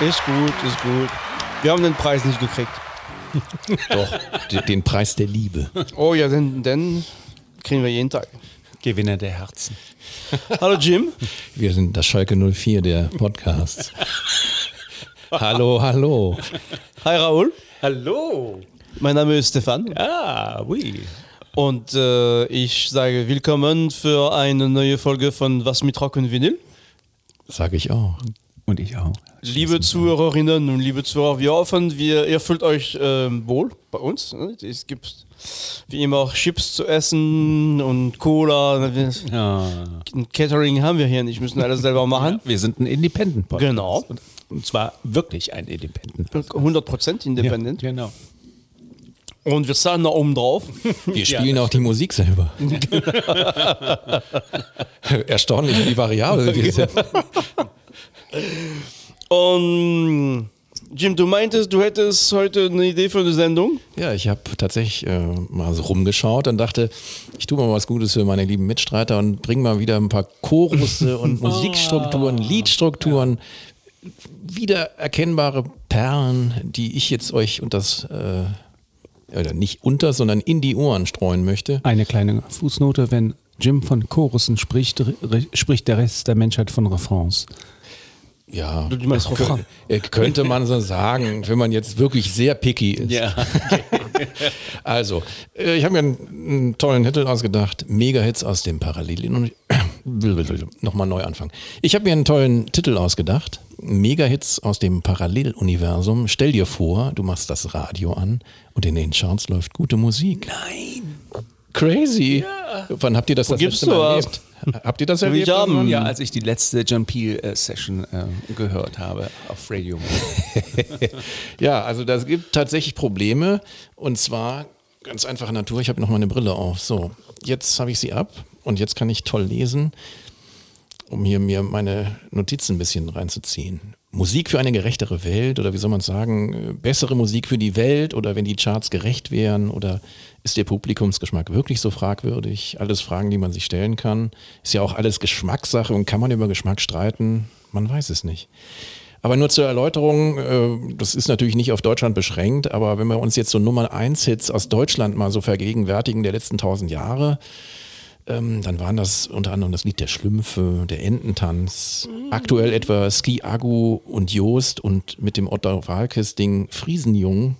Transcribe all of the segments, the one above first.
Ist gut, ist gut. Wir haben den Preis nicht gekriegt. Doch, den Preis der Liebe. Oh ja, den, den kriegen wir jeden Tag. Gewinner der Herzen. Hallo Jim. Wir sind das Schalke 04 der Podcasts. hallo, hallo. Hi Raoul. Hallo. Mein Name ist Stefan. Ah, oui. Und äh, ich sage willkommen für eine neue Folge von Was mit Rock und Vinyl. Sage ich auch. Und ich auch. Liebe Zuhörerinnen und liebe Zuhörer, wir hoffen, wir, ihr fühlt euch ähm, wohl bei uns. ne? Es gibt wie immer auch Chips zu essen und Cola. Ja. Ein Catering haben wir hier nicht, müssen alles selber machen. Wir sind ein Independent Podcast. Genau. Und, zwar wirklich ein Independent Podcast. 100% independent. Ja, genau. Und wir zahlen da oben drauf. Wir spielen auch die Musik selber. Erstaunlich, wie variabel wir sind. Und Jim, du meintest, du hättest heute eine Idee für eine Sendung? Ja, ich habe tatsächlich äh, mal so rumgeschaut und dachte, ich tue mal was Gutes für meine lieben Mitstreiter und bringe mal wieder ein paar Chorusse und Musikstrukturen, Liedstrukturen, wiedererkennbare Perlen, die ich jetzt euch und das äh, oder nicht unter, sondern in die Ohren streuen möchte. Eine kleine Fußnote, wenn Jim von Chorussen spricht, spricht der Rest der Menschheit von Refrains. Ja, äh, könnte man so sagen, wenn man jetzt wirklich sehr picky ist. Ja. Also, äh, ich habe mir einen, einen tollen Titel ausgedacht. Mega-Hits aus dem Parallel... Nochmal neu anfangen. Ich habe mir einen tollen Titel ausgedacht. Mega-Hits aus dem Paralleluniversum. Stell dir vor, du machst das Radio an und in den Charts läuft gute Musik. Nein! Crazy! Wann habt ihr das das gibst letzte Mal erlebt? Habt ihr das Will ich erlebt? haben. Ja, als ich die letzte John Peel äh, Session äh, gehört habe auf Radio. Ja, also das gibt tatsächlich Probleme und zwar ganz einfache Natur. Ich habe noch meine Brille auf. So, jetzt habe ich sie ab und jetzt kann ich toll lesen, um hier mir meine Notizen ein bisschen reinzuziehen. Musik für eine gerechtere Welt oder wie soll man sagen, äh, bessere Musik für die Welt oder wenn die Charts gerecht wären oder ist der Publikumsgeschmack wirklich so fragwürdig? Alles Fragen, die man sich stellen kann. Ist ja auch alles Geschmackssache und kann man über Geschmack streiten? Man weiß es nicht. Aber nur zur Erläuterung, äh, das ist natürlich nicht auf Deutschland beschränkt, aber wenn wir uns jetzt so Nummer 1 Hits aus Deutschland mal so vergegenwärtigen der letzten tausend Jahre, ähm, dann waren das unter anderem das Lied der Schlümpfe, der Ententanz, aktuell etwa Ski Agu und Joost und mit dem Otto Walkes Ding Friesenjung.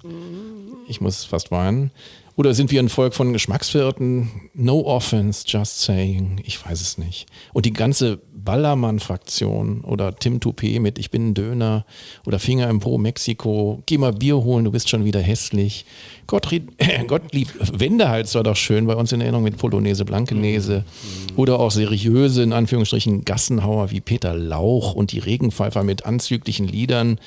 Ich muss fast weinen. Oder sind wir ein Volk von Geschmacksverirrten? No offense, just saying. Ich weiß es nicht. Und die ganze Ballermann-Fraktion oder Tim Toupé mit Ich bin ein Döner oder Finger im Po Mexiko. Geh mal Bier holen, du bist schon wieder hässlich. Gottlieb, Gottlieb Wendehals war doch schön bei uns in Erinnerung mit Polonaise Blankenese. Oder auch seriöse, in Anführungsstrichen, Gassenhauer wie Peter Lauch und die Regenpfeifer mit anzüglichen Liedern.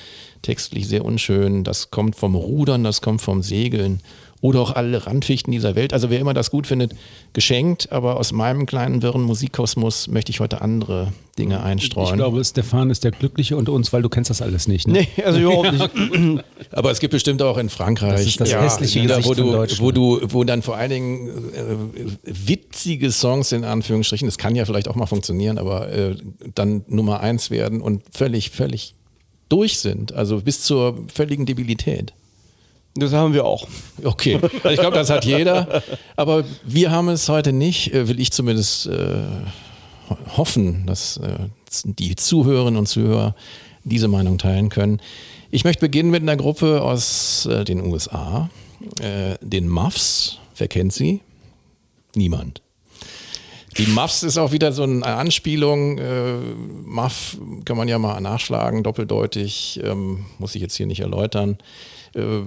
Textlich sehr unschön. Das kommt vom Rudern, das kommt vom Segeln oder auch alle Randfichten dieser Welt. Also wer immer das gut findet, geschenkt. Aber aus meinem kleinen wirren Musikkosmos möchte ich heute andere Dinge einstreuen. Ich glaube, Stefan ist der Glückliche unter uns, weil du kennst das alles nicht. Ne? Nee, also überhaupt nicht. aber es gibt bestimmt auch in Frankreich Das ist das hässliche Lieder, Gesicht wo du, wo du, wo dann vor allen Dingen äh, witzige Songs in Anführungsstrichen, das kann ja vielleicht auch mal funktionieren, aber äh, dann Nummer eins werden und völlig, völlig durch sind. Also bis zur völligen Debilität. Das haben wir auch. Okay, also ich glaube, das hat jeder. Aber wir haben es heute nicht, äh, will ich zumindest äh, ho- hoffen, dass äh, die Zuhörerinnen und Zuhörer diese Meinung teilen können. Ich möchte beginnen mit einer Gruppe aus äh, den USA, äh, den Muffs. Wer kennt sie? Niemand. Die Muffs ist auch wieder so eine Anspielung. Äh, Muff kann man ja mal nachschlagen, doppeldeutig, ähm, muss ich jetzt hier nicht erläutern. Äh,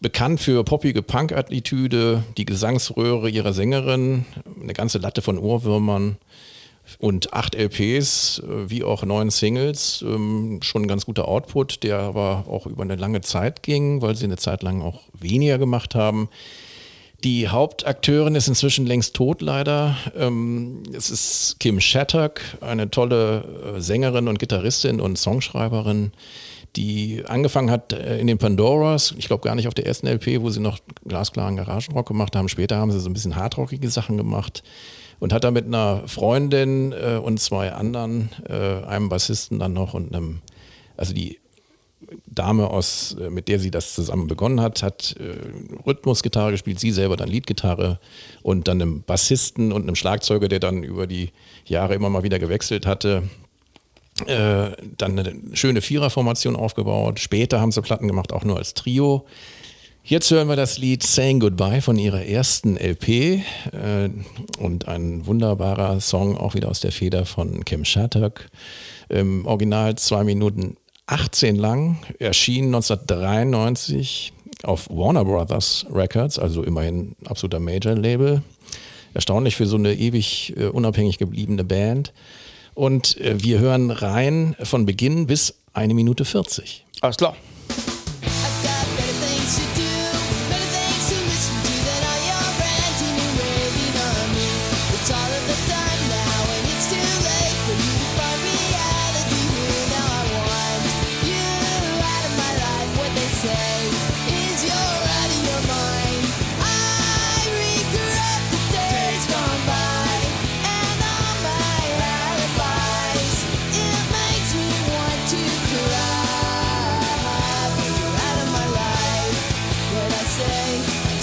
bekannt für poppige Punk-Attitüde, die Gesangsröhre ihrer Sängerin, eine ganze Latte von Ohrwürmern und acht LPs, äh, wie auch neun Singles. Ähm, schon ein ganz guter Output, der aber auch über eine lange Zeit ging, weil sie eine Zeit lang auch weniger gemacht haben. Die Hauptakteurin ist inzwischen längst tot, leider. Ähm, es ist Kim Shattuck, eine tolle äh, Sängerin und Gitarristin und Songschreiberin, die angefangen hat äh, in den Pandoras, ich glaube gar nicht auf der ersten LP, wo sie noch glasklaren Garagenrock gemacht haben. Später haben sie so ein bisschen hardrockige Sachen gemacht und hat da mit einer Freundin äh, und zwei anderen, äh, einem Bassisten dann noch und einem, also die Dame aus, äh, mit der sie das zusammen begonnen hat, hat äh, Rhythmusgitarre gespielt, sie selber dann Leadgitarre und dann einem Bassisten und einem Schlagzeuger, der dann über die Jahre immer mal wieder gewechselt hatte. Äh, dann eine schöne Viererformation aufgebaut. Später haben sie Platten gemacht, auch nur als Trio. Jetzt hören wir das Lied Saying Goodbye von ihrer ersten LP äh, und ein wunderbarer Song auch wieder aus der Feder von Kim Shattuck. Im Original zwei Minuten 18 lang, erschien 1993 auf Warner Brothers Records, also immerhin absoluter Major-Label. Erstaunlich für so eine ewig äh, unabhängig gebliebene Band. Und äh, wir hören rein von Beginn bis eine Minute 40. Alles klar. I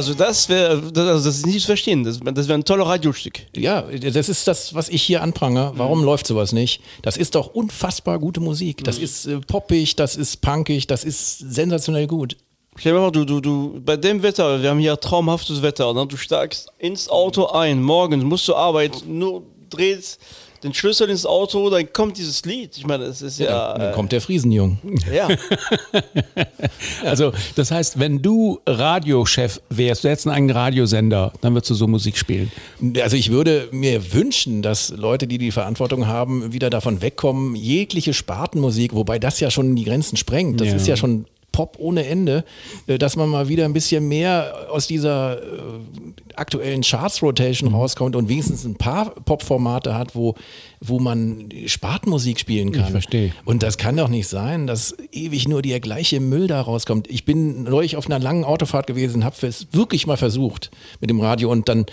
Also das wäre, das, also das ist nicht zu verstehen. Das, das wäre ein toller Radiostück. Ja, das ist das, was ich hier anprange. Warum läuft sowas nicht? Das ist doch unfassbar gute Musik. Das ist äh, poppig, das ist punkig, das ist sensationell gut. Stell dir mal du, du, du, bei dem Wetter, wir haben hier traumhaftes Wetter, ne? du steigst ins Auto ein, morgens musst du arbeiten, nur drehst den Schlüssel ins Auto, dann kommt dieses Lied. Ich meine, es ist ja. Dann kommt der Friesenjung. äh, ja. Also, das heißt, wenn du Radiochef wärst, du hättest einen eigenen Radiosender, dann würdest du so Musik spielen. Also ich würde mir wünschen, dass Leute, die die Verantwortung haben, wieder davon wegkommen, jegliche Spartenmusik, wobei das ja schon die Grenzen sprengt. Das Ja. ist ja schon Pop ohne Ende, äh, dass man mal wieder ein bisschen mehr aus dieser äh, aktuellen Charts-Rotation rauskommt und wenigstens ein paar Pop-Formate hat, wo, wo man Spartenmusik spielen kann. verstehe. Und das kann doch nicht sein, dass ewig nur der gleiche Müll da rauskommt. Ich bin neulich auf einer langen Autofahrt gewesen, habe es wirklich mal versucht mit dem Radio und dann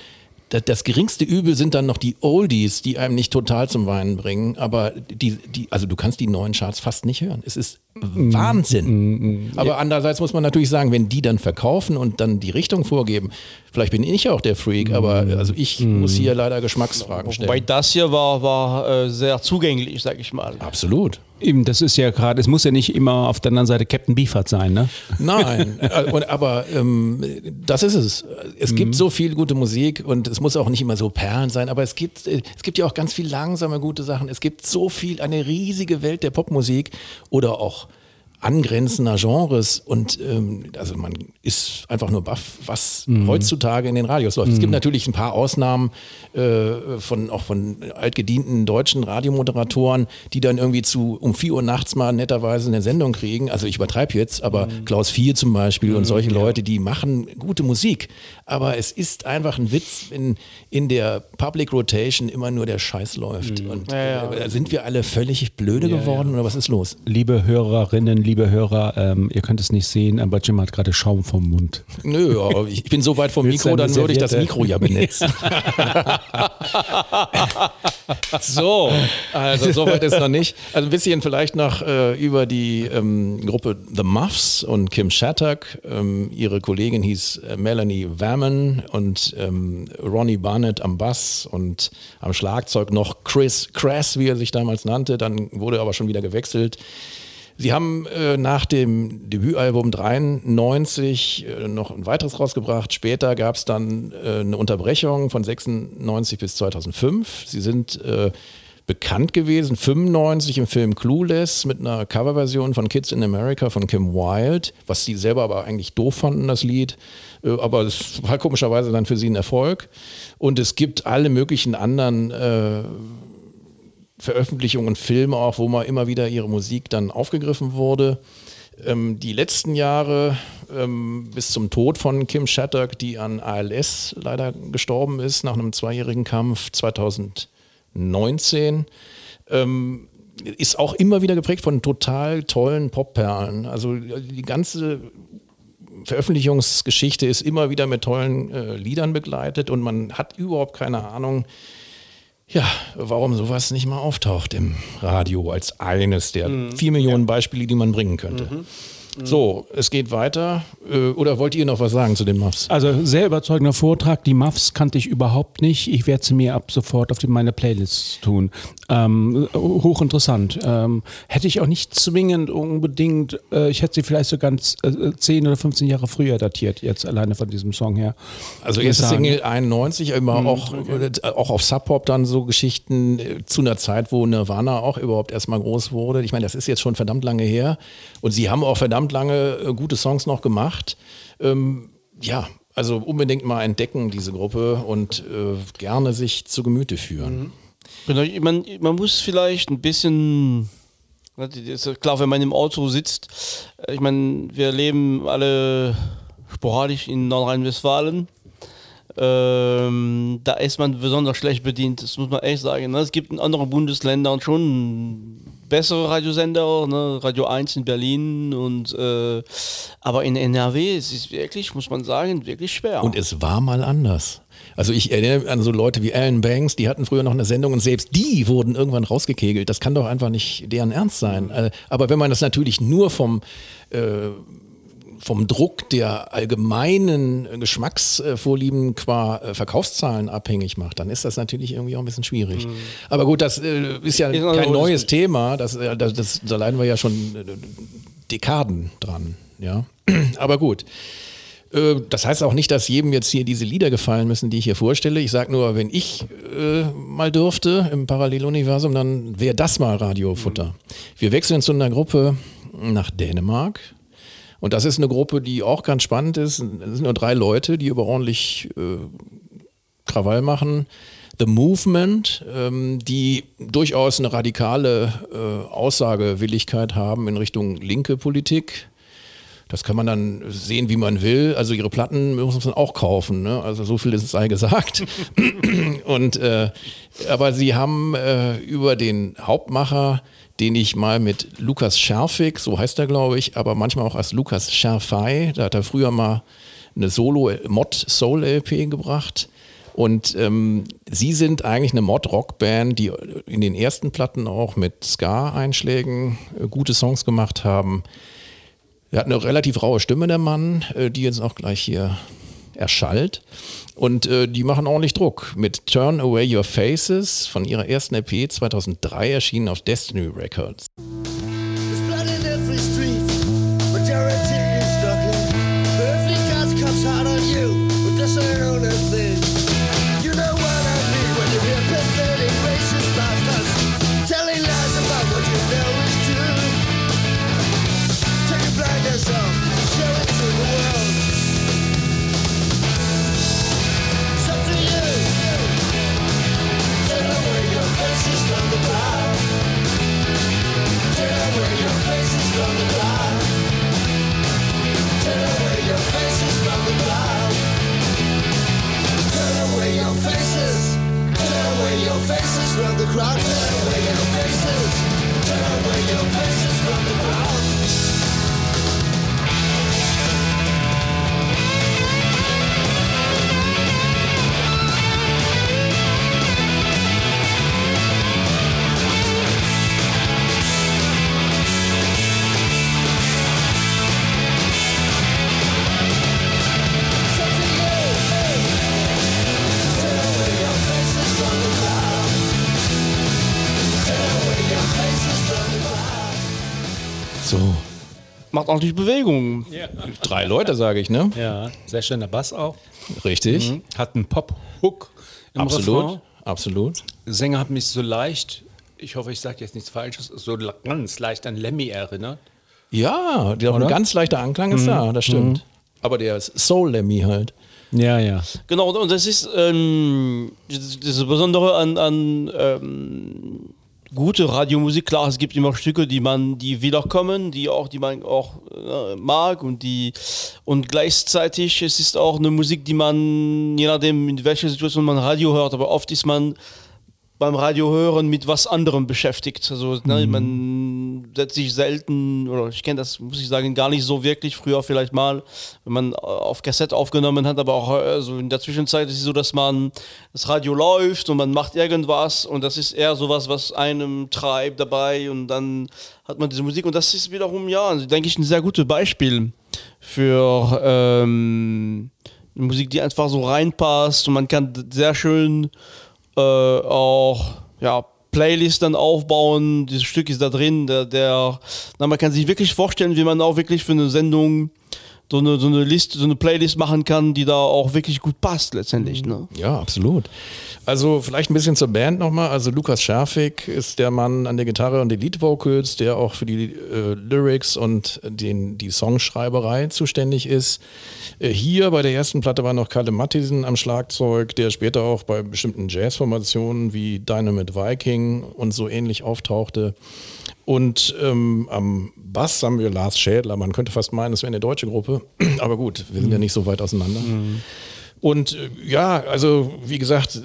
das, das geringste Übel sind dann noch die Oldies, die einem nicht total zum Weinen bringen, aber die, die, also du kannst die neuen Charts fast nicht hören. Es ist Wahnsinn. Aber andererseits muss man natürlich sagen, wenn die dann verkaufen und dann die Richtung vorgeben, vielleicht bin ich auch der Freak, aber also ich muss hier leider Geschmacksfragen Wobei stellen. das hier war, war äh, sehr zugänglich, sag ich mal. Absolut. Eben, das ist ja gerade, es muss ja nicht immer auf der anderen Seite Captain Beefheart sein, ne? Nein, äh, aber ähm, das ist es. Es gibt so viel gute Musik und es muss auch nicht immer so Perlen sein, aber es gibt, äh, es gibt ja auch ganz viel langsame gute Sachen. Es gibt so viel, eine riesige Welt der Popmusik oder auch angrenzender Genres und ähm, also man ist einfach nur baff, was heutzutage in den Radios läuft. Es gibt natürlich ein paar Ausnahmen äh, von auch von altgedienten deutschen Radiomoderatoren, die dann irgendwie zu um 4 Uhr nachts mal netterweise eine Sendung kriegen. Also ich übertreibe jetzt, aber Klaus Vier zum Beispiel und solche Leute, die machen gute Musik. Aber es ist einfach ein Witz, wenn in der Public Rotation immer nur der Scheiß läuft. Und Ja, ja. äh, sind wir alle völlig blöde geworden oder was ist los? Liebe Hörerinnen, liebe Hörer, ähm, ihr könnt es nicht sehen, aber Jim hat gerade Schaum vom Mund. Nö, aber ich bin so weit vom Mikro, dann würde ich das? Mikro ja benetzen. So, also soweit ist noch nicht. Also ein bisschen vielleicht noch äh, über die ähm, Gruppe The Muffs und Kim Shattuck. Ähm, ihre Kollegin hieß äh, Melanie Wammen und ähm, Ronnie Barnett am Bass und am Schlagzeug noch Chris Crass, wie er sich damals nannte. Dann wurde aber schon wieder gewechselt. Sie haben äh, nach dem Debütalbum 93 äh, noch ein weiteres rausgebracht. Später gab es dann äh, eine Unterbrechung von 96 bis 2005. Sie sind äh, bekannt gewesen, 95 im Film Clueless mit einer Coverversion von Kids in America von Kim Wilde, was sie selber aber eigentlich doof fanden, das Lied. Äh, aber es war komischerweise dann für sie ein Erfolg. Und es gibt alle möglichen anderen äh, Veröffentlichungen und Filme auch, wo mal immer wieder ihre Musik dann aufgegriffen wurde. Ähm, die letzten Jahre ähm, bis zum Tod von Kim Shattuck, die an ALS leider gestorben ist, nach einem zweijährigen Kampf 2019, ähm, ist auch immer wieder geprägt von total tollen Popperlen. Also die ganze Veröffentlichungsgeschichte ist immer wieder mit tollen äh, Liedern begleitet und man hat überhaupt keine Ahnung, ja, warum sowas nicht mal auftaucht im Radio als eines der vier Millionen Beispiele, die man bringen könnte. So, es geht weiter. Äh, Oder wollt ihr noch was sagen zu den Muffs? Also sehr überzeugender Vortrag. Die Muffs kannte ich überhaupt nicht. Ich werde sie mir ab sofort auf meine Playlist tun. Ähm, hochinteressant. Ähm, hätte ich auch nicht zwingend unbedingt, äh, ich hätte sie vielleicht so ganz äh, 10 oder 15 Jahre früher datiert, jetzt alleine von diesem Song her. Also erste. Single 91, immer auch, äh, auch auf Sub Pop dann so Geschichten äh, zu einer Zeit, wo Nirvana auch überhaupt erstmal groß wurde. Ich meine, das ist jetzt schon verdammt lange her und sie haben auch verdammt lange äh, gute Songs noch gemacht. Ähm, ja, also unbedingt mal entdecken diese Gruppe und äh, gerne sich zu Gemüte führen. Genau, Man, man muss vielleicht ein bisschen, ist klar, wenn man im Auto sitzt, äh, ich meine, wir leben alle sporadisch in Nordrhein-Westfalen. Ähm, da ist man besonders schlecht bedient, das muss man echt sagen. Ne? Es gibt in anderen Bundesländern schon bessere Radiosender, ne? Radio 1 in Berlin und äh, aber in NRW es ist wirklich, muss man sagen, wirklich schwer. Und es war mal anders. Also ich erinnere an so Leute wie Alan Banks, die hatten früher noch eine Sendung und selbst die wurden irgendwann rausgekegelt. Das kann doch einfach nicht deren Ernst sein. Äh, Aber wenn man das natürlich nur vom äh, vom Druck der allgemeinen Geschmacksvorlieben qua äh, Verkaufszahlen abhängig macht, dann ist das natürlich irgendwie auch ein bisschen schwierig. Aber gut, das äh, ist ja noch kein ein neues Thema. Das, äh, das, das, da leiden wir ja schon Dekaden dran. Ja, aber gut. Das heißt auch nicht, dass jedem jetzt hier diese Lieder gefallen müssen, die ich hier vorstelle. Ich sage nur, wenn ich äh, mal dürfte im Paralleluniversum, dann wäre das mal Radiofutter. Wir wechseln zu einer Gruppe nach Dänemark. Und das ist eine Gruppe, die auch ganz spannend ist. Es sind nur drei Leute, die aber ordentlich äh, Krawall machen. The Movement, ähm, die durchaus eine radikale äh, Aussagewilligkeit haben in Richtung linke Politik. Das kann man dann sehen, wie man will. Also ihre Platten muss man auch kaufen. Ne? Also so viel ist sei gesagt. Und äh, aber sie haben äh, über den Hauptmacher, den ich mal mit Lukas Scherfig, so heißt er glaube ich, aber manchmal auch als Lukas Scherfei, da hat er früher mal eine Solo Mod Soul LP gebracht. Und ähm, sie sind eigentlich eine Mod-Rock-Band, die in den ersten Platten auch mit Ska-Einschlägen äh, gute Songs gemacht haben. Er hat eine relativ raue Stimme, der Mann, äh, die jetzt auch gleich hier erschallt. Und äh, die machen ordentlich Druck mit Turn Away Your Faces von ihrer ersten EP 2003 erschienen auf Destiny Records. Macht ordentlich Bewegung. drei Leute sage ich, ne? Ja, sehr schöner Bass auch. Richtig. Hat einen Pop-Hook im Absolut. Refrain. Absolut. Sänger hat mich so leicht, ich hoffe, ich sage jetzt nichts Falsches, so ganz leicht an Lemmy erinnert. Ja, die ein ganz leichter Anklang ist da, das stimmt. Aber der ist Soul Lemmy halt. Ja, ja. Genau, und das ist ähm, das, das Besondere an, an ähm, gute Radiomusik. Klar, es gibt immer Stücke, die man, die wiederkommen, die auch, die man auch äh, mag und die und gleichzeitig es ist auch eine Musik, die man, je nachdem in welcher Situation man Radio hört, aber oft ist man beim Radio hören mit was anderem beschäftigt. Also ne, man setzt sich selten, oder ich kenne das, muss ich sagen, gar nicht so wirklich. Früher vielleicht mal, wenn man äh, auf Kassette aufgenommen hat, aber auch also in der Zwischenzeit ist es so, dass man das Radio läuft und man macht irgendwas und das ist eher sowas, was einem treibt dabei und dann hat man diese Musik und das ist wiederum, ja, also, denke ich, ein sehr gutes Beispiel für ähm, Musik, die einfach so reinpasst und man kann sehr schön äh, auch ja, Playlist dann aufbauen. Dieses Stück ist da drin. Der, der, na, man kann sich wirklich vorstellen, wie man auch wirklich für eine Sendung so eine, so eine Liste, so eine Playlist machen kann, die da auch wirklich gut passt letztendlich. Ne? Ja, absolut. Also vielleicht ein bisschen zur Band nochmal. Also Lukas Scherfig ist der Mann an der Gitarre und den Lead Vocals, der auch für die äh, Lyrics und den, die Songschreiberei zuständig ist. Äh, hier bei der ersten Platte war noch Kalle Mattisen am Schlagzeug, der später auch bei bestimmten Jazzformationen wie Dynamite Viking und so ähnlich auftauchte. Und ähm, am Bass haben wir Lars Schädler. Man könnte fast meinen, es wäre eine deutsche Gruppe. Aber gut, wir sind ja nicht so weit auseinander. Und äh, ja, also wie gesagt,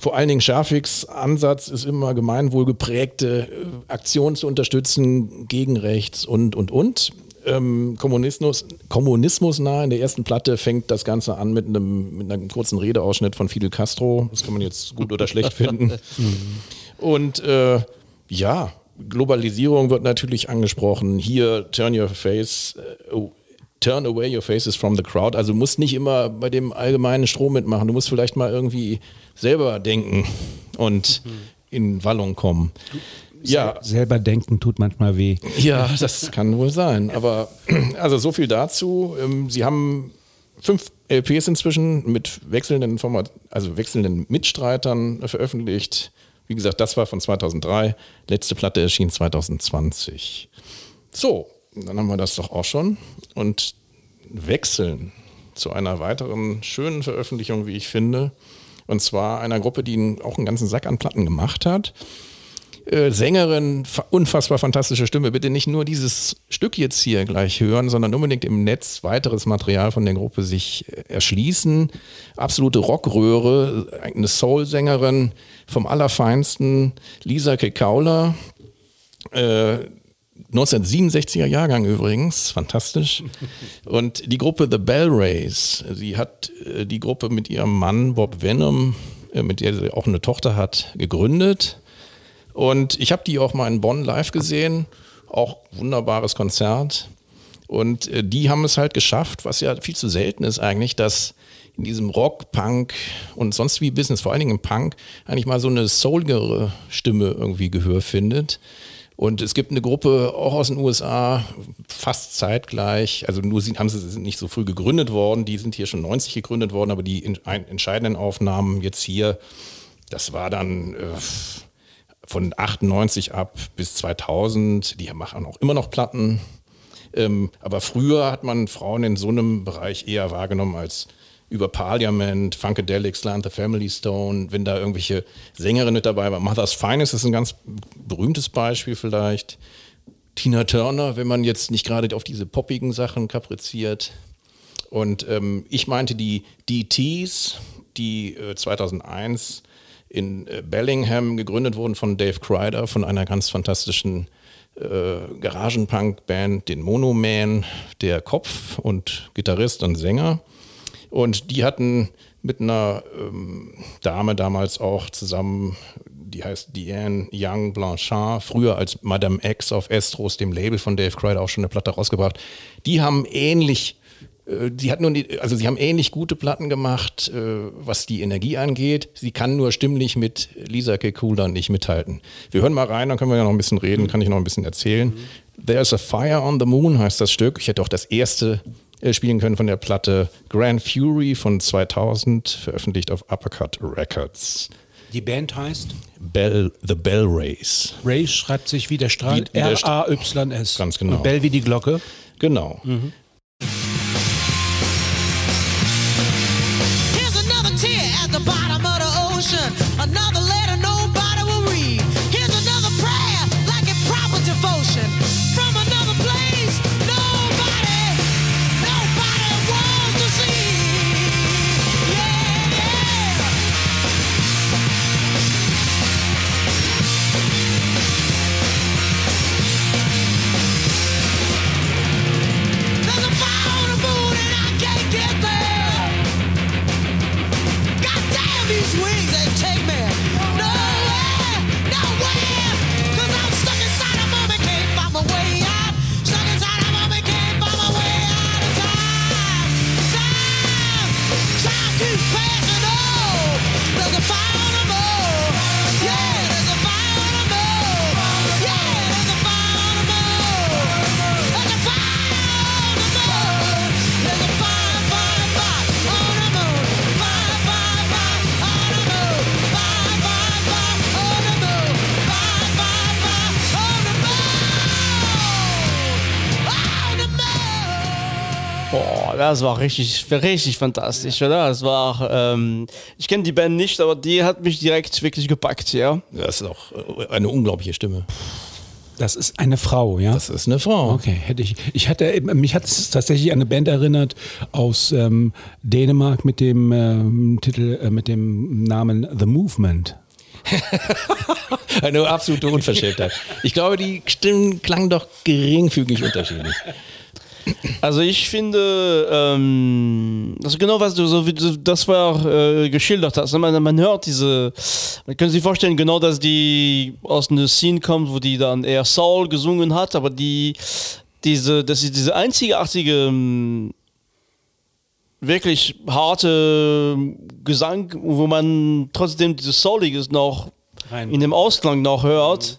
vor allen Dingen Schafiks Ansatz ist immer gemeinwohlgeprägte äh, Aktionen zu unterstützen gegen rechts und, und, und. Ähm, Kommunismus, Kommunismus nah in der ersten Platte fängt das Ganze an mit einem, mit einem kurzen Redeausschnitt von Fidel Castro. Das kann man jetzt gut oder schlecht finden. Und äh, ja, Globalisierung wird natürlich angesprochen. Hier, turn your face, äh, oh, turn away your faces from the crowd. Also du musst nicht immer bei dem allgemeinen Strom mitmachen. Du musst vielleicht mal irgendwie selber denken und in Wallung kommen. Ja, Selber denken tut manchmal weh. ja, das kann wohl sein. Aber also so viel dazu. Ähm, Sie haben fünf LPs inzwischen mit wechselnden Format, also wechselnden Mitstreitern veröffentlicht. Wie gesagt, das war von 2003. Letzte Platte erschien 2020. So, dann haben wir das doch auch schon. Und wechseln zu einer weiteren schönen Veröffentlichung, wie ich finde. Und zwar einer Gruppe, die auch einen ganzen Sack an Platten gemacht hat. Äh, Sängerin, fa- unfassbar fantastische Stimme. Bitte nicht nur dieses Stück jetzt hier gleich hören, sondern unbedingt im Netz weiteres Material von der Gruppe sich äh, erschließen. Absolute Rockröhre, eine Soul-Sängerin vom Allerfeinsten, Lisa Kekaula. Äh, 1967er Jahrgang übrigens, fantastisch. Und die Gruppe The Bell Rays, sie hat äh, die Gruppe mit ihrem Mann Bob Venom, mit der sie auch eine Tochter hat, gegründet. Und ich habe die auch mal in Bonn live gesehen, auch wunderbares Konzert. Und äh, die haben es halt geschafft, was ja viel zu selten ist eigentlich, dass in diesem Rock, Punk und sonst wie Business, vor allen Dingen im Punk, eigentlich mal so eine soulgere Stimme irgendwie Gehör findet. Und es gibt eine Gruppe auch aus den USA, fast zeitgleich, also nur sind, haben sie sind nicht so früh gegründet worden, die sind hier schon 90 gegründet worden, aber die in, ein, entscheidenden Aufnahmen jetzt hier, das war dann äh, von 98 ab bis 2000, die machen auch immer noch Platten. Ähm, aber früher hat man Frauen in so einem Bereich eher wahrgenommen als über Parliament, Funkadelic, Slant the Family Stone, wenn da irgendwelche Sängerinnen mit dabei waren. Mother's Finest ist ein ganz berühmtes Beispiel vielleicht. Tina Turner, wenn man jetzt nicht gerade auf diese poppigen Sachen kapriziert. Und ähm, ich meinte die DTs, die äh, 2001 in äh, Bellingham gegründet wurden von Dave Crider, von einer ganz fantastischen äh, Garagenpunk-Band, den Monoman, der Kopf und Gitarrist und Sänger. Und die hatten mit einer ähm, Dame damals auch zusammen, die heißt Diane Young Blanchard, früher als Madame X auf Estros, dem Label von Dave Crider, auch schon eine Platte rausgebracht. Die haben ähnlich äh, die hat nur die, also sie haben ähnlich gute Platten gemacht, äh, was die Energie angeht. Sie kann nur stimmlich mit Lisa Kekula nicht mithalten. Wir hören mal rein, dann können wir ja noch ein bisschen reden, kann ich noch ein bisschen erzählen. There's a Fire on the Moon heißt das Stück. Ich hätte auch das erste äh, spielen können von der Platte Grand Fury von 2000, veröffentlicht auf Uppercut Records. Die Band heißt? Bell, The Bell Race. Ray schreibt sich wie der Strahl. R-A-Y-S. Ganz genau. Und Bell wie die Glocke. Genau. Here's Das war richtig, richtig fantastisch, oder? Das war, ähm, ich kenne die Band nicht, aber die hat mich direkt wirklich gepackt, ja. Das ist auch äh, eine unglaubliche Stimme. Das ist eine Frau, ja? Das ist eine Frau. Okay, hätte ich. Ich hatte, mich hat es tatsächlich an eine Band erinnert aus ähm, Dänemark mit dem ähm, Titel, äh, mit dem Namen The Movement. Eine absolute Unverschämtheit. Ich glaube, die Stimmen klangen doch geringfügig unterschiedlich. Also ich finde, ähm, das ist genau was du so wie du das war äh, geschildert hast. Man, man hört diese, man kann sich vorstellen, genau, dass die aus einer Scene kommt, wo die dann eher Soul gesungen hat, aber die diese, das ist diese einzigartige ähm, wirklich harte Gesang, wo man trotzdem dieses Souliges noch Rein. in dem Ausklang noch hört,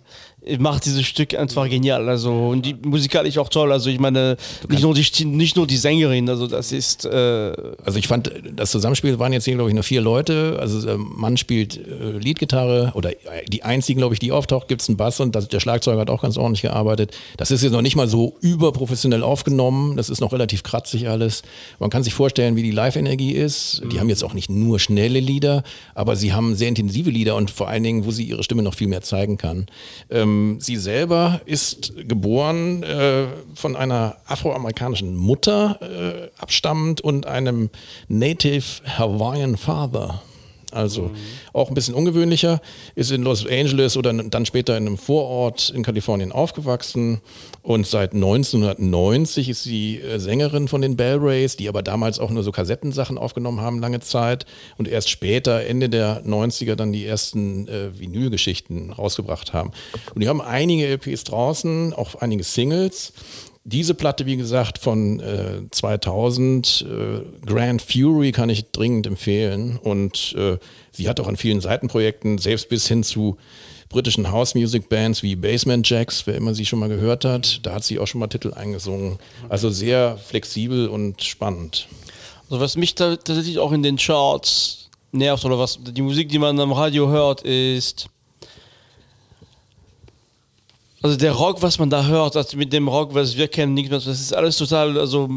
macht dieses Stück einfach genial. Also und die musikalisch auch toll. Also ich meine, nicht nur die, nicht nur die Sängerin, also das ist äh, Also ich fand, das Zusammenspiel waren jetzt hier, glaube ich, nur vier Leute. Also der Mann spielt äh, Leadgitarre oder die einzigen, glaube ich, die auftaucht, gibt es einen Bass und das, der Schlagzeuger hat auch ganz ordentlich gearbeitet. Das ist jetzt noch nicht mal so überprofessionell aufgenommen. Das ist noch relativ kratzig alles. Man kann sich vorstellen, wie die Live-Energie ist. Die haben jetzt auch nicht nur schnelle Lieder, aber sie haben sehr intensive Lieder und vor allen Dingen, wo sie ihre Stimme noch viel mehr zeigen kann. Ähm, sie selber ist geboren äh, von einer afroamerikanischen Mutter äh, abstammend und einem Native Hawaiian Father. Also auch ein bisschen ungewöhnlicher, ist in Los Angeles oder dann später in einem Vorort in Kalifornien aufgewachsen und seit 1990 ist sie äh, Sängerin von den Bell Rays, die aber damals auch nur so Kassettensachen aufgenommen haben lange Zeit und erst später, Ende der 90er, dann die ersten äh, Vinylgeschichten rausgebracht haben. Und die haben einige LPs draußen, auch einige Singles. Diese Platte, wie gesagt, von äh, 2000, äh, Grand Fury, kann ich dringend empfehlen. Und äh, sie hat auch an vielen Seitenprojekten, selbst bis hin zu britischen House Music Bands wie Basement Jacks, wer immer sie schon mal gehört hat, da hat sie auch schon mal Titel eingesungen. Also sehr flexibel und spannend. Also was mich tatsächlich auch in den Charts nervt oder was die Musik, die man am Radio hört, ist also der Rock, was man da hört, also mit dem Rock, was wir kennen, nichts mehr, das ist alles total, also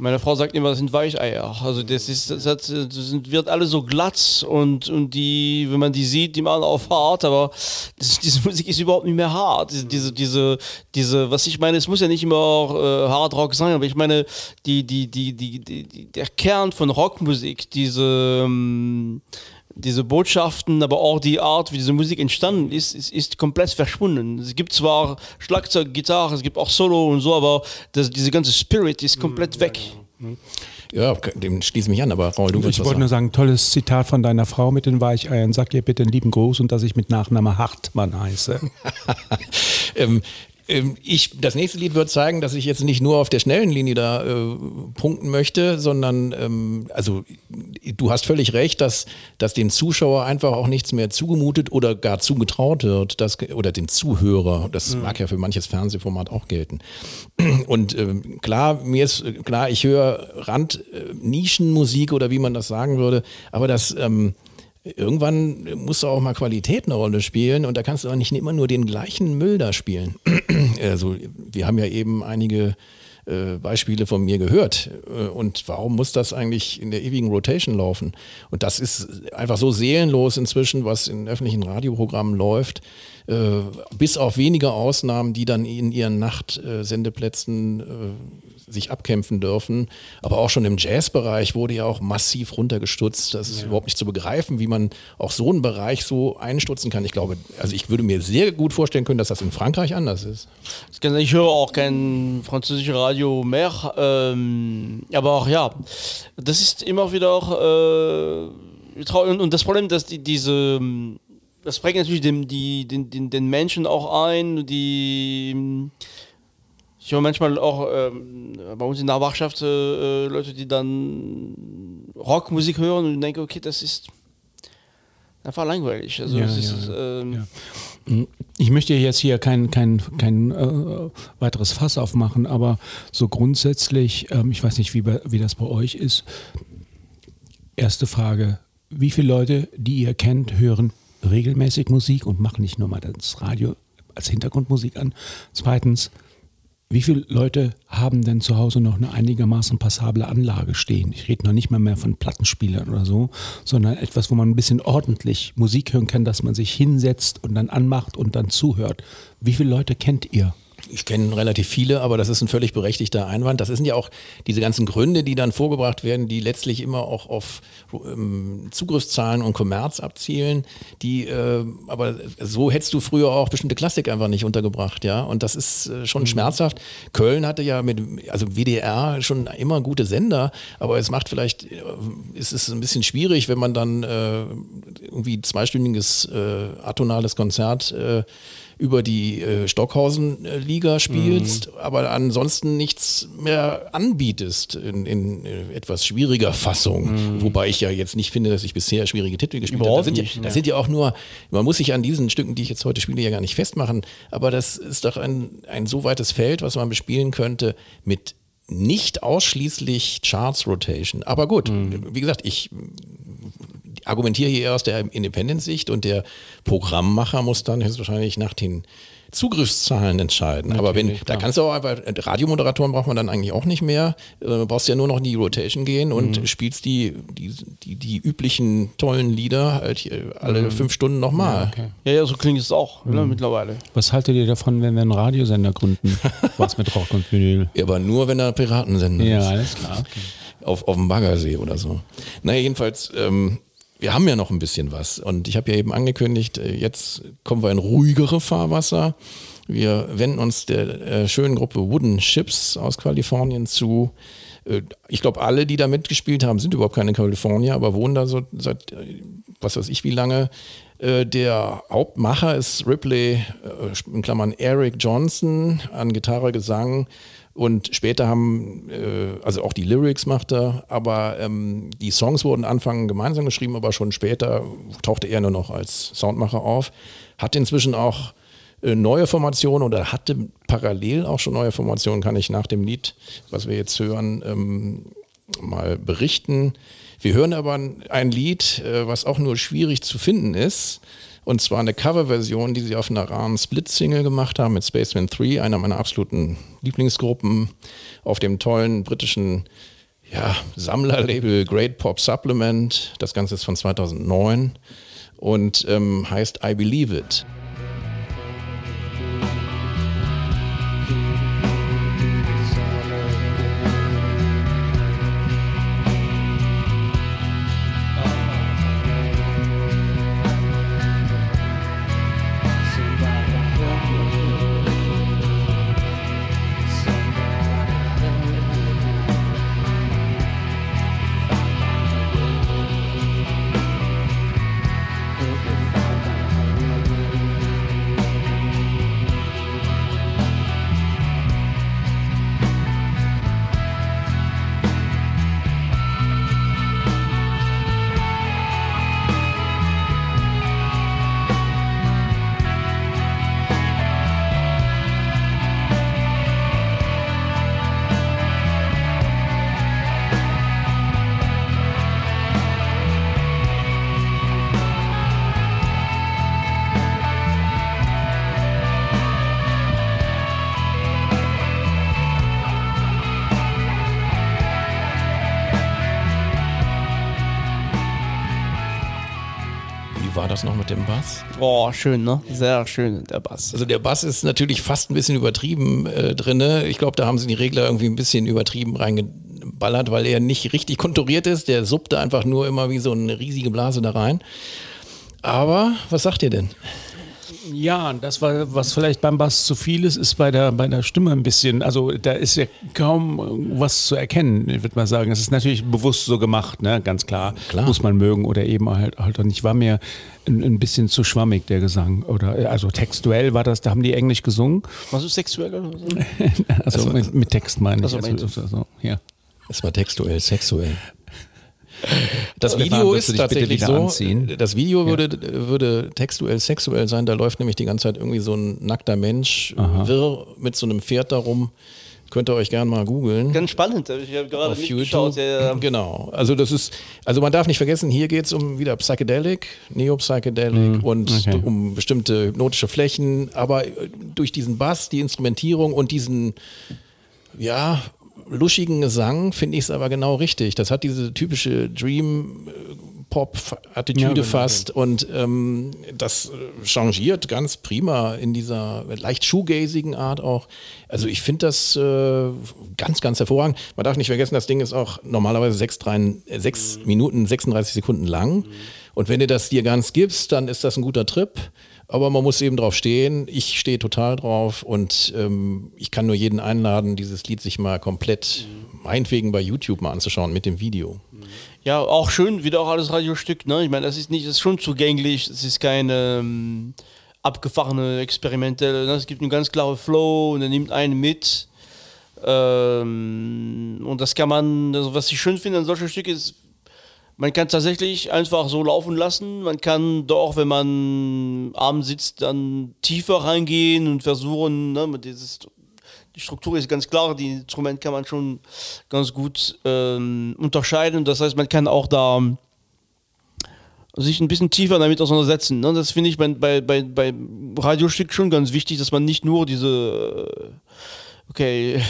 meine Frau sagt immer, das sind Weicheier. Also das ist, das, hat, das wird alles so glatt und, und die, wenn man die sieht, die machen auf hart, aber das, diese Musik ist überhaupt nicht mehr hart. Diese, diese, diese, was ich meine, es muss ja nicht immer auch, äh, Hard Rock sein, aber ich meine, die, die, die, die, die, der Kern von Rockmusik, diese, ähm, diese Botschaften, aber auch die Art, wie diese Musik entstanden ist, ist, ist komplett verschwunden. Es gibt zwar Schlagzeug, Gitarre, es gibt auch Solo und so, aber das, diese ganze Spirit ist komplett weg. Ja, dem schließe ich mich an, aber Raul, du willst Ich wollte sagen. nur sagen, tolles Zitat von deiner Frau mit den Weicheiern. Sag ihr bitte einen lieben Gruß und dass ich mit Nachname Hartmann heiße. ähm, ich, das nächste Lied wird zeigen, dass ich jetzt nicht nur auf der schnellen Linie da äh, punkten möchte, sondern ähm, also du hast völlig recht, dass, dass dem Zuschauer einfach auch nichts mehr zugemutet oder gar zugetraut wird, dass, oder dem Zuhörer. Das mag ja für manches Fernsehformat auch gelten. Und ähm, klar, mir ist klar, ich höre Rand-Nischenmusik oder wie man das sagen würde, aber das. Ähm, Irgendwann muss auch mal Qualität eine Rolle spielen und da kannst du auch nicht immer nur den gleichen Müll da spielen. also, wir haben ja eben einige äh, Beispiele von mir gehört. Äh, Und warum muss das eigentlich in der ewigen Rotation laufen? Und das ist einfach so seelenlos inzwischen, was in öffentlichen Radioprogrammen läuft. Äh, Bis auf wenige Ausnahmen, die dann in ihren Nachtsendeplätzen äh, sich abkämpfen dürfen. Aber auch schon im Jazzbereich wurde ja auch massiv runtergestutzt. Das ist überhaupt nicht zu begreifen, wie man auch so einen Bereich so einstutzen kann. Ich glaube, also ich würde mir sehr gut vorstellen können, dass das in Frankreich anders ist. Ich höre auch kein französisches Radio mehr, ähm, aber auch ja, das ist immer wieder auch äh, traurig. Und, und das Problem, dass die, diese, das prägt natürlich den, die, den, den, den Menschen auch ein, die ich höre manchmal auch ähm, bei uns in der Wachschaft äh, äh, Leute, die dann Rockmusik hören und denke, okay, das ist einfach langweilig. Also Ja, es ist, ja, ähm, ja. Ich möchte jetzt hier kein, kein, kein äh, weiteres Fass aufmachen, aber so grundsätzlich, ähm, ich weiß nicht, wie, wie das bei euch ist. Erste Frage, wie viele Leute, die ihr kennt, hören regelmäßig Musik und machen nicht nur mal das Radio als Hintergrundmusik an? Zweitens, wie viele Leute haben denn zu Hause noch eine einigermaßen passable Anlage stehen? Ich rede noch nicht mal mehr von Plattenspielern oder so, sondern etwas, wo man ein bisschen ordentlich Musik hören kann, dass man sich hinsetzt und dann anmacht und dann zuhört. Wie viele Leute kennt ihr? Ich kenne relativ viele, aber das ist ein völlig berechtigter Einwand. Das sind ja auch diese ganzen Gründe, die dann vorgebracht werden, die letztlich immer auch auf ähm, Zugriffszahlen und Kommerz abzielen. Die, äh, aber so hättest du früher auch bestimmte Klassik einfach nicht untergebracht, ja. Und das ist äh, schon schmerzhaft. Köln hatte ja mit, also WDR schon immer gute Sender, aber es macht vielleicht, äh, ist es ein bisschen schwierig, wenn man dann äh, irgendwie zweistündiges äh, atonales Konzert äh, über die äh, Stockhausen-Liga spielst, aber ansonsten nichts mehr anbietest in, in äh, etwas schwieriger Fassung. Wobei ich ja jetzt nicht finde, dass ich bisher schwierige Titel gespielt habe. Das sind, ja, das ja. sind ja auch nur, man muss sich an diesen Stücken, die ich jetzt heute spiele, ja gar nicht festmachen, aber das ist doch ein, ein so weites Feld, was man bespielen könnte mit nicht ausschließlich Charts Rotation. Aber gut, wie gesagt, ich argumentiere hier eher aus der Independent-Sicht und der Programmmacher muss dann höchstwahrscheinlich nach den Zugriffszahlen entscheiden. Aber wenn, da kannst du auch einfach, Radiomoderatoren braucht man dann eigentlich auch nicht mehr. Äh, brauchst ja nur noch in die Rotation gehen und spielst die, die, die, die üblichen tollen Lieder halt alle fünf Stunden nochmal. Okay. ja, ja, so klingt es auch ne, mittlerweile. Was haltet ihr davon, wenn wir einen Radiosender gründen? Was mit Rock und Vinyl? Ja, aber nur, wenn er Piratensender Ja, ist. alles klar. auf, auf dem Baggersee oder so. Naja, jedenfalls, ähm, wir haben ja noch ein bisschen was. Und ich habe ja eben angekündigt, äh, jetzt kommen wir in ruhigere Fahrwasser. Wir wenden uns der äh, schönen Gruppe Wooden Ships aus Kalifornien zu. Äh, ich glaube, alle, die da mitgespielt haben, sind überhaupt keine Kalifornier, aber wohnen da so seit, äh, was weiß ich, wie lange. Äh, Der Hauptmacher ist Ripley, äh, in Klammern Eric Johnson, an Gitarre, Gesang und später haben, äh, also auch die Lyrics macht er, aber ähm, die Songs wurden Anfang gemeinsam geschrieben, aber schon später tauchte er nur noch als Soundmacher auf. Hat inzwischen auch äh, neue Formationen oder hatte parallel auch schon neue Formationen, kann ich nach dem Lied, was wir jetzt hören, ähm, mal berichten. Wir hören aber ein- ein Lied, äh, was auch nur schwierig zu finden ist. Und zwar eine Coverversion, die sie auf einer raren Split-Single gemacht haben mit Spaceman 3, einer meiner absoluten Lieblingsgruppen, auf dem tollen britischen ja, Sammlerlabel Great Pop Supplement. Das Ganze ist von 2009 und ähm, heißt I Believe It. Das noch mit dem Bass? Oh, schön, ne? Sehr schön, der Bass. Also der Bass ist natürlich fast ein bisschen übertrieben äh, drinne. Ich glaube, da haben sie die Regler irgendwie ein bisschen übertrieben reingeballert, weil er nicht richtig konturiert ist. Der suppte einfach nur immer wie so eine riesige Blase da rein. Aber was sagt ihr denn? Ja, das war, was vielleicht beim Bass zu viel ist, ist bei der, bei der Stimme ein bisschen, also da ist ja kaum was zu erkennen, ich würde mal sagen. Es ist natürlich bewusst so gemacht, ne? ganz klar. Klar. Muss man mögen oder eben halt, halt auch nicht. War mir ein, ein bisschen zu schwammig, der Gesang. Oder, also textuell war das, da haben die Englisch gesungen. Was ist sexuell oder so? Also mit, mit Text meine ich. Also Also, also, so, ja. Es war textuell, sexuell. Das Stefan, Video willst du ist tatsächlich so. anziehen? Das Video würde, würde textuell sexuell sein. Da läuft nämlich die ganze Zeit irgendwie so ein nackter Mensch wirr mit so einem Pferd darum. Könnt ihr euch gerne mal googeln. Ganz spannend. Ich habe gerade auf. YouTube. Ja, ja. Genau. Also das ist, also man darf nicht vergessen, hier geht es um wieder Psychedelic, Neo-Psychedelic und okay. um bestimmte hypnotische Flächen, aber äh, durch diesen Bass, die Instrumentierung und diesen, ja, luschigen Gesang finde ich es aber genau richtig. Das hat diese typische Dream Pop Attitüde Ja, genau, fast und ähm, das äh, changiert ganz prima in dieser leicht shoegazigen Art auch. Also ich finde das äh, ganz, ganz hervorragend. Man darf nicht vergessen, das Ding ist auch normalerweise 6, 3, 6 Minuten 36 Sekunden lang. Und wenn du das dir ganz gibst, dann ist das ein guter Trip. Aber man muss eben drauf stehen. Ich stehe total drauf und ähm, ich kann nur jeden einladen, dieses Lied sich mal komplett, meinetwegen bei YouTube mal anzuschauen mit dem Video. Ja, auch schön, wieder auch alles Radiostück, ne? Ich meine, das ist nicht, das ist schon zugänglich, es ist keine ähm, abgefahrene, experimentelle, ne? es gibt einen ganz klaren Flow und er nimmt einen mit. Ähm, und das kann man, also was ich schön finde an solchen Stücken ist, man kann tatsächlich einfach so laufen lassen. Man kann doch, wenn man abends sitzt, dann tiefer reingehen und versuchen, ne, dieses, die Struktur ist ganz klar, die Instrument kann man schon ganz gut ähm, unterscheiden. Das heißt, man kann auch da sich ein bisschen tiefer damit auseinandersetzen. Ne? Das finde ich bei, bei, bei, bei Radiostück schon ganz wichtig, dass man nicht nur diese, äh, okay,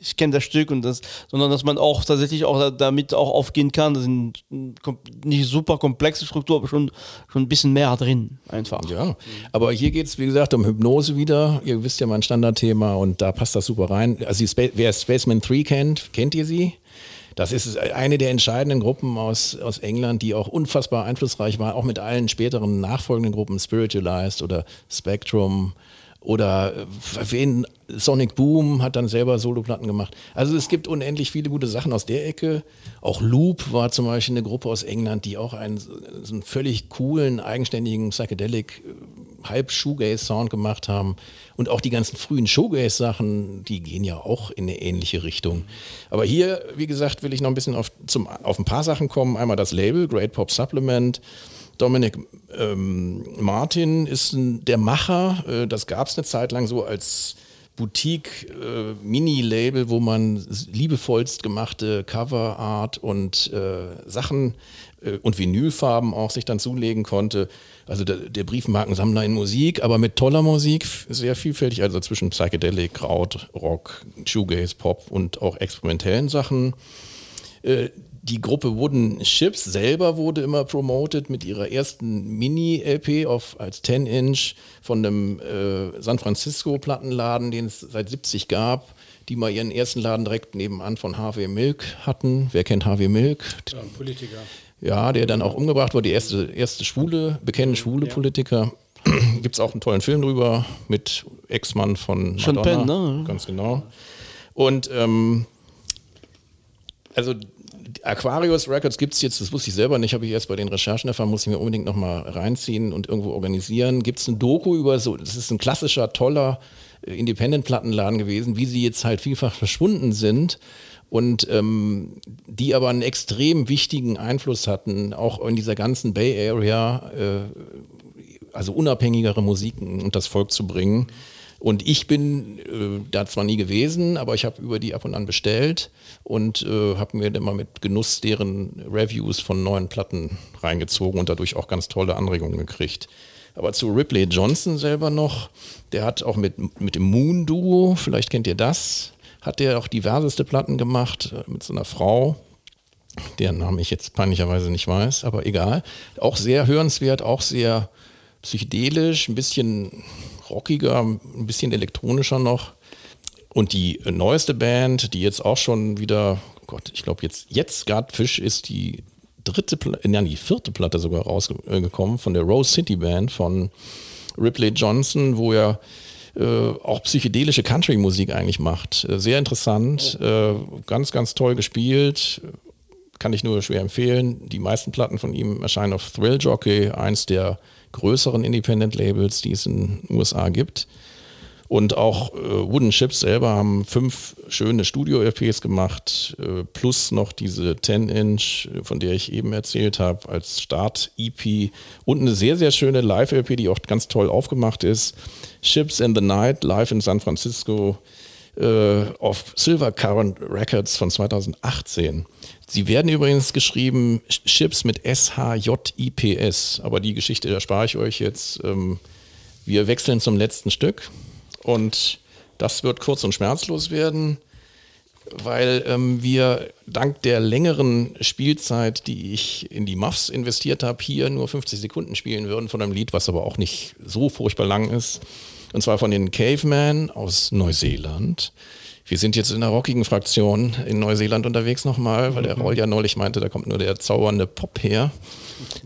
ich kenne das Stück und das, sondern dass man auch tatsächlich auch da, damit auch aufgehen kann. Das sind nicht super komplexe Struktur, aber schon, schon ein bisschen mehr drin einfach. Ja, aber hier geht es, wie gesagt, um Hypnose wieder. Ihr wisst ja mein Standardthema und da passt das super rein. Also wer Spaceman 3 kennt, kennt ihr sie? Das ist eine der entscheidenden Gruppen aus, aus England, die auch unfassbar einflussreich war, auch mit allen späteren nachfolgenden Gruppen, Spiritualized oder Spectrum oder äh, wen, Sonic Boom hat dann selber Soloplatten gemacht. Also es gibt unendlich viele gute Sachen aus der Ecke. Auch Loop war zum Beispiel eine Gruppe aus England, die auch einen, so einen völlig coolen, eigenständigen Psychedelic äh, halb Shoegaze-Sound gemacht haben. Und auch die ganzen frühen Showgaze-Sachen, die gehen ja auch in eine ähnliche Richtung. Aber hier, wie gesagt, will ich noch ein bisschen auf, zum, auf ein paar Sachen kommen. Einmal das Label, Great Pop Supplement. Dominic ähm, Martin ist ein, der Macher. Äh, das gab es eine Zeit lang so als Boutique-Mini-Label, wo man liebevollst gemachte Coverart und äh, Sachen äh, und Vinylfarben auch sich dann zulegen konnte. Also der, der Briefmarkensammler in Musik, aber mit toller Musik, sehr vielfältig, also zwischen Psychedelic, Kraut, Rock, Shoegaze, Pop und auch experimentellen Sachen. Die Gruppe Wooden Chips selber wurde immer promoted mit ihrer ersten Mini-LP auf als 10-Inch von einem äh, San Francisco-Plattenladen, den es seit 70 gab, die mal ihren ersten Laden direkt nebenan von Harvey Milk hatten. Wer kennt Harvey Milk? Politiker. Ja, der dann auch umgebracht wurde, die erste, erste schwule, bekennende schwule Politiker. Gibt es auch einen tollen Film drüber mit Ex-Mann von Sean Madonna. Penn, ne? Ganz genau. Und ähm, also Aquarius Records gibt es jetzt, das wusste ich selber nicht, habe ich erst bei den Recherchen erfahren, muss ich mir unbedingt nochmal reinziehen und irgendwo organisieren. Gibt es ein Doku über so, das ist ein klassischer, toller äh, Independent-Plattenladen gewesen, wie sie jetzt halt vielfach verschwunden sind und ähm, die aber einen extrem wichtigen Einfluss hatten, auch in dieser ganzen Bay Area, äh, also unabhängigere Musiken und das Volk zu bringen. Und ich bin äh, da zwar nie gewesen, aber ich habe über die ab und an bestellt und äh, habe mir mal mit Genuss deren Reviews von neuen Platten reingezogen und dadurch auch ganz tolle Anregungen gekriegt. Aber zu Ripley Johnson selber noch, der hat auch mit, mit dem Moon Duo, vielleicht kennt ihr das, hat der auch diverseste Platten gemacht äh, mit so einer Frau. deren Namen ich jetzt peinlicherweise nicht weiß, aber egal. Auch sehr hörenswert, auch sehr psychedelisch, ein bisschen rockiger, ein bisschen elektronischer noch. Und die neueste Band, die jetzt auch schon wieder, oh Gott, ich glaube jetzt, jetzt Fish ist die dritte, äh, nein, die vierte Platte sogar rausgekommen von der Rose City Band von Ripley Johnson, wo er äh, auch psychedelische Country-Musik eigentlich macht. Äh, Sehr interessant, äh, ganz, ganz toll gespielt. Kann ich nur schwer empfehlen. Die meisten Platten von ihm erscheinen auf Thrill Jockey, eins der größeren Independent-Labels, die es in den USA gibt. Und auch äh, Wooden Chips selber haben fünf schöne Studio-LPs gemacht, äh, plus noch diese 10-Inch, von der ich eben erzählt habe, als Start-EP und eine sehr, sehr schöne Live-LP, die auch ganz toll aufgemacht ist. Ships in the Night, live in San Francisco äh, auf Silver Current Records von 2018. Sie werden übrigens geschrieben Chips mit S-H-J-I-P-S, aber die Geschichte erspare ich euch jetzt. Ähm, wir wechseln zum letzten Stück und das wird kurz und schmerzlos werden, weil ähm, wir dank der längeren Spielzeit, die ich in die Muffs investiert habe, hier nur 50 Sekunden spielen würden von einem Lied, was aber auch nicht so furchtbar lang ist. Und zwar von den Caveman aus Neuseeland. Wir sind jetzt in der rockigen Fraktion in Neuseeland unterwegs nochmal, weil der Roll ja neulich meinte, da kommt nur der zaubernde Pop her.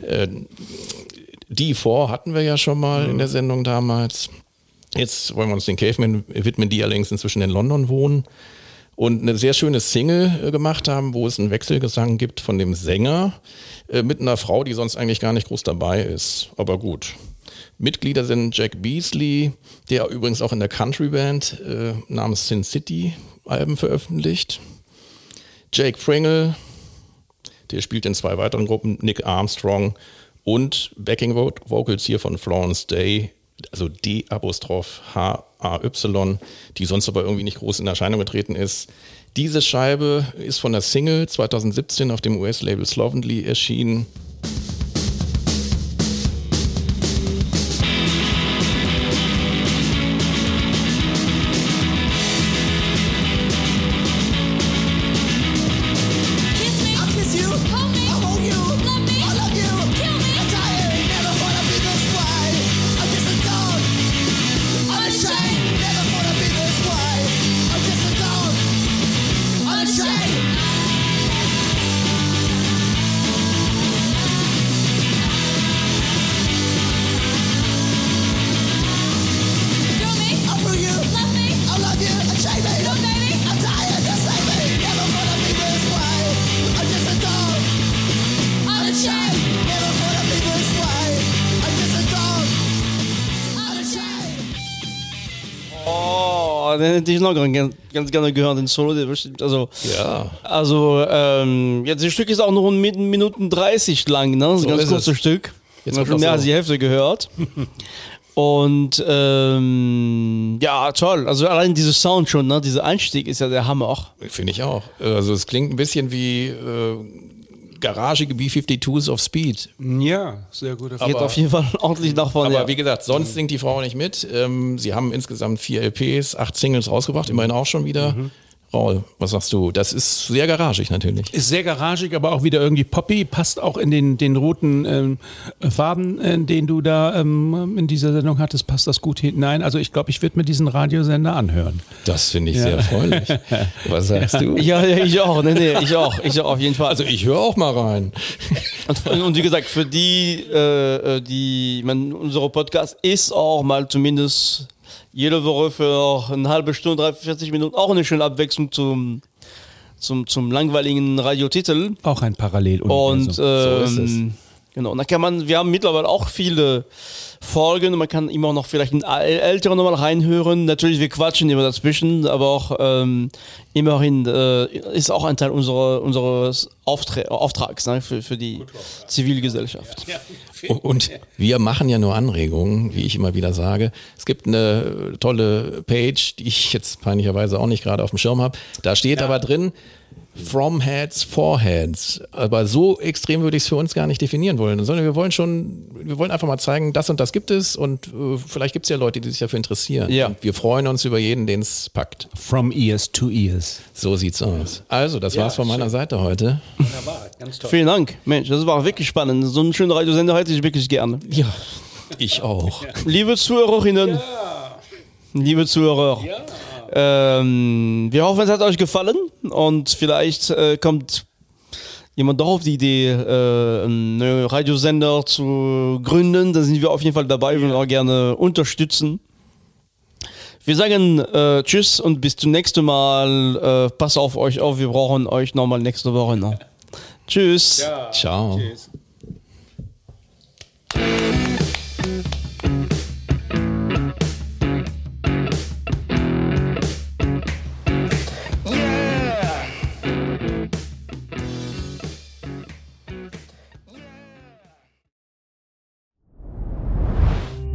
Äh, die vor hatten wir ja schon mal in der Sendung damals. Jetzt wollen wir uns den Caveman widmen, die allerdings inzwischen in London wohnen und eine sehr schöne Single äh, gemacht haben, wo es einen Wechselgesang gibt von dem Sänger äh, mit einer Frau, die sonst eigentlich gar nicht groß dabei ist. Aber gut. Mitglieder sind Jack Beasley, der übrigens auch in der Country Band äh, namens Sin City Alben veröffentlicht. Jake Pringle, der spielt in zwei weiteren Gruppen, Nick Armstrong und Backing Vo- Vocals hier von Florence Day, also D-Apostroph H-A-Y, die sonst aber irgendwie nicht groß in Erscheinung getreten ist. Diese Scheibe ist von der Single 2017 auf dem US-Label Slovenly erschienen. Noch ganz, ganz gerne gehört, den Solo. Also, Ja. also ähm, jetzt das Stück ist auch nur Min- Minuten 30 lang, ne? Das ist So ein ganz kurzes es. Stück. Jetzt habe schon mehr als die Hälfte gehört. Und ähm, ja, toll. Also allein dieser Sound schon, ne? Dieser Einstieg ist ja der Hammer. Finde ich auch. Also es klingt ein bisschen wie äh, garagige B-52s of Speed. Ja, sehr gut. Geht Aber- auf jeden Fall ordentlich nach vorne. Aber ja. wie gesagt, sonst singt die Frau nicht mit. Ähm, sie haben insgesamt vier LPs, acht Singles rausgebracht, immerhin auch schon wieder. Raul, was sagst du? Das ist sehr garagig natürlich. Ist sehr garagig, aber auch wieder irgendwie poppy, passt auch in den, den roten ähm, Farben, äh, den du da ähm, in dieser Sendung hattest, passt das gut hinein. Also ich glaube, ich würde mir diesen Radiosender anhören. Das finde ich sehr erfreulich. Was sagst du? ja, ja, ich auch. Nee, nee, ich auch. Ich auch auf jeden Fall. Also ich höre auch mal rein. Und, und wie gesagt, für die, äh, äh, die, man, unser Podcast ist auch mal zumindest jede Woche für eine halbe Stunde, 30, 40 Minuten auch eine schöne Abwechslung zum, zum, zum langweiligen Radiotitel. Auch ein Parallel. Und So ist ähm, genau, und da kann man, wir haben mittlerweile auch viele Folgen und man kann immer noch vielleicht einen äl- älteren nochmal reinhören. Natürlich, wir quatschen immer dazwischen, aber auch ähm, immerhin äh, ist auch ein Teil unserer, unseres Auftra Auftrags ne, für, für die Zivilgesellschaft. Und wir machen ja nur Anregungen, wie ich immer wieder sage. Es gibt eine tolle Page, die ich jetzt peinlicherweise auch nicht gerade auf dem Schirm habe. Da steht aber drin, From Heads, for Heads. Aber so extrem würde ich es für uns gar nicht definieren wollen, sondern wir wollen schon, wir wollen einfach mal zeigen, das und das gibt es und äh, vielleicht gibt es ja Leute, die sich dafür interessieren. Ja. Und wir freuen uns über jeden, den es packt. From ears to ears. So sieht's aus. Also, das war's von meiner Seite heute. Wunderbar, ganz toll. Vielen Dank. Mensch, das war wirklich spannend. So einen schönen Radiosender hätte ich wirklich gerne. Ja, ich auch. Liebe Zuhörerinnen, liebe Zuhörer, ähm, wir hoffen, es hat euch gefallen und vielleicht äh, kommt jemand doch auf die Idee, äh, einen neuen Radiosender zu gründen. Da sind wir auf jeden Fall dabei und auch gerne unterstützen. Wir sagen äh, Tschüss und bis zum nächsten Mal. Äh, pass auf euch auf, wir brauchen euch nochmal nächste Woche noch. Tschüss. Ciao.